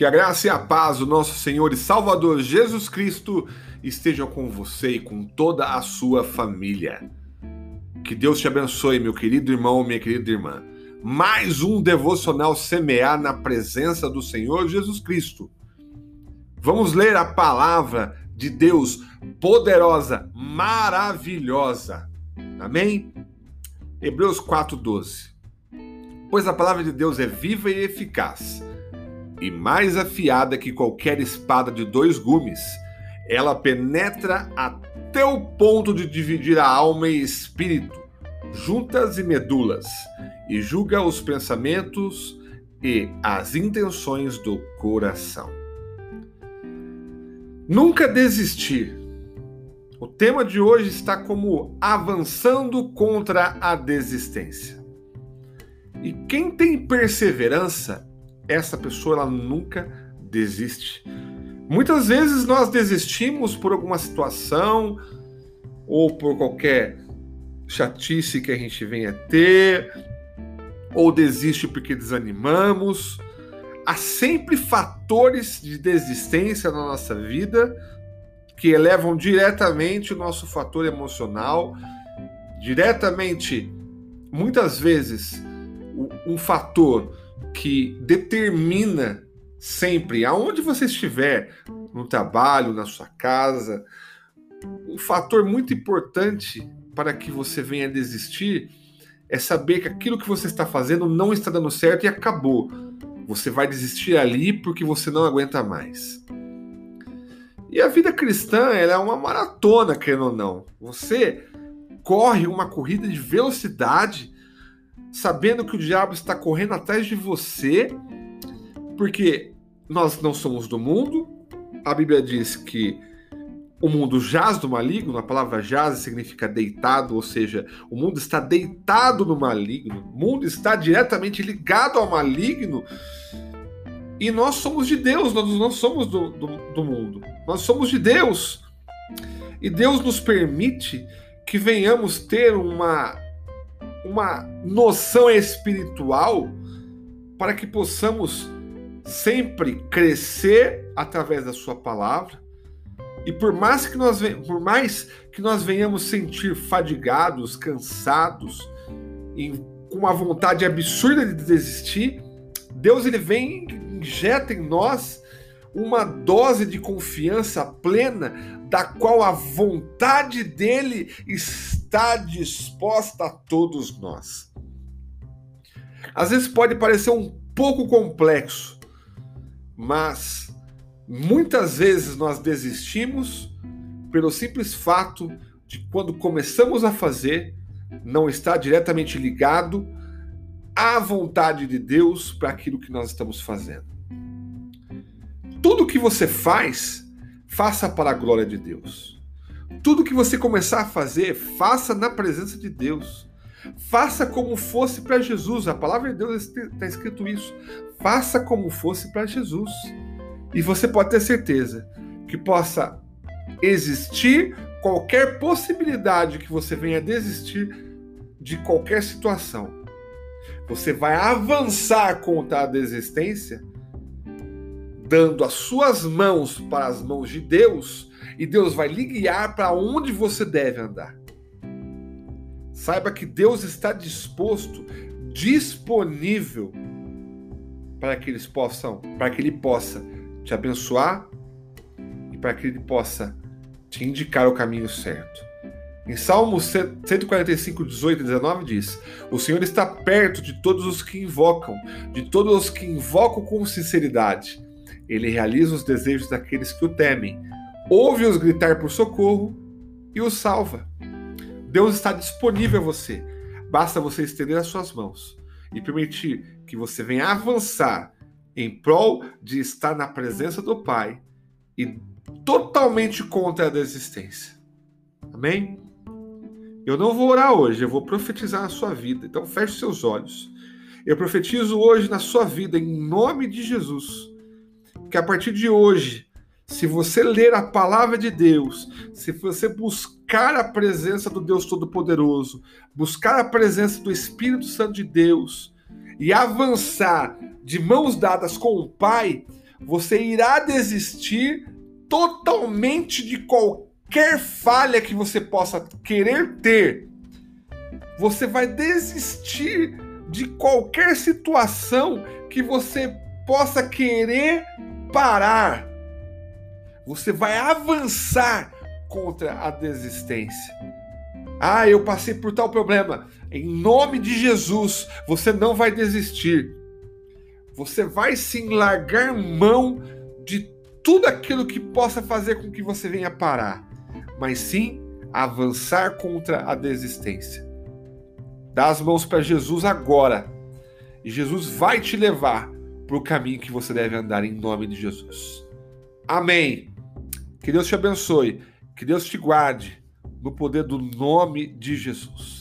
Que a graça e a paz do nosso Senhor e Salvador Jesus Cristo estejam com você e com toda a sua família. Que Deus te abençoe, meu querido irmão, minha querida irmã. Mais um devocional semear na presença do Senhor Jesus Cristo. Vamos ler a palavra de Deus poderosa, maravilhosa. Amém? Hebreus 4:12. Pois a palavra de Deus é viva e eficaz e mais afiada que qualquer espada de dois gumes. Ela penetra até o ponto de dividir a alma e espírito, juntas e medulas, e julga os pensamentos e as intenções do coração. Nunca desistir. O tema de hoje está como avançando contra a desistência. E quem tem perseverança essa pessoa ela nunca desiste. Muitas vezes nós desistimos por alguma situação ou por qualquer chatice que a gente venha ter, ou desiste porque desanimamos. Há sempre fatores de desistência na nossa vida que elevam diretamente o nosso fator emocional, diretamente, muitas vezes, um fator que determina sempre, aonde você estiver, no trabalho, na sua casa, um fator muito importante para que você venha desistir é saber que aquilo que você está fazendo não está dando certo e acabou. Você vai desistir ali porque você não aguenta mais. E a vida cristã é uma maratona, querendo ou não. Você corre uma corrida de velocidade sabendo que o diabo está correndo atrás de você, porque nós não somos do mundo. A Bíblia diz que o mundo jaz do maligno, a palavra jaz significa deitado, ou seja, o mundo está deitado no maligno, o mundo está diretamente ligado ao maligno. E nós somos de Deus, nós não somos do, do, do mundo, nós somos de Deus. E Deus nos permite que venhamos ter uma uma noção espiritual para que possamos sempre crescer através da sua palavra. E por mais que nós, por mais que nós venhamos sentir fadigados, cansados, e com uma vontade absurda de desistir, Deus ele vem injeta em nós uma dose de confiança plena da qual a vontade dele está disposta a todos nós. Às vezes pode parecer um pouco complexo, mas muitas vezes nós desistimos pelo simples fato de quando começamos a fazer não estar diretamente ligado à vontade de Deus para aquilo que nós estamos fazendo. Tudo que você faz faça para a glória de Deus. Tudo que você começar a fazer, faça na presença de Deus. Faça como fosse para Jesus. A palavra de Deus está escrito isso. Faça como fosse para Jesus. E você pode ter certeza que possa existir qualquer possibilidade que você venha desistir de qualquer situação. Você vai avançar contra a desistência dando as suas mãos para as mãos de Deus e Deus vai lhe guiar para onde você deve andar. Saiba que Deus está disposto, disponível para que eles possam, para que ele possa te abençoar e para que ele possa te indicar o caminho certo. Em Salmo 145, 18 e 19 diz: O Senhor está perto de todos os que invocam, de todos os que invocam com sinceridade. Ele realiza os desejos daqueles que o temem, ouve-os gritar por socorro e os salva. Deus está disponível a você. Basta você estender as suas mãos e permitir que você venha avançar em prol de estar na presença do Pai e totalmente contra a desistência. Amém? Eu não vou orar hoje, eu vou profetizar na sua vida. Então feche seus olhos. Eu profetizo hoje na sua vida, em nome de Jesus que a partir de hoje, se você ler a palavra de Deus, se você buscar a presença do Deus Todo-Poderoso, buscar a presença do Espírito Santo de Deus e avançar de mãos dadas com o Pai, você irá desistir totalmente de qualquer falha que você possa querer ter. Você vai desistir de qualquer situação que você possa querer parar. Você vai avançar contra a desistência. Ah, eu passei por tal problema. Em nome de Jesus, você não vai desistir. Você vai sim largar mão de tudo aquilo que possa fazer com que você venha parar, mas sim avançar contra a desistência. Dá as mãos para Jesus agora. E Jesus vai te levar para o caminho que você deve andar em nome de Jesus. Amém. Que Deus te abençoe. Que Deus te guarde no poder do nome de Jesus.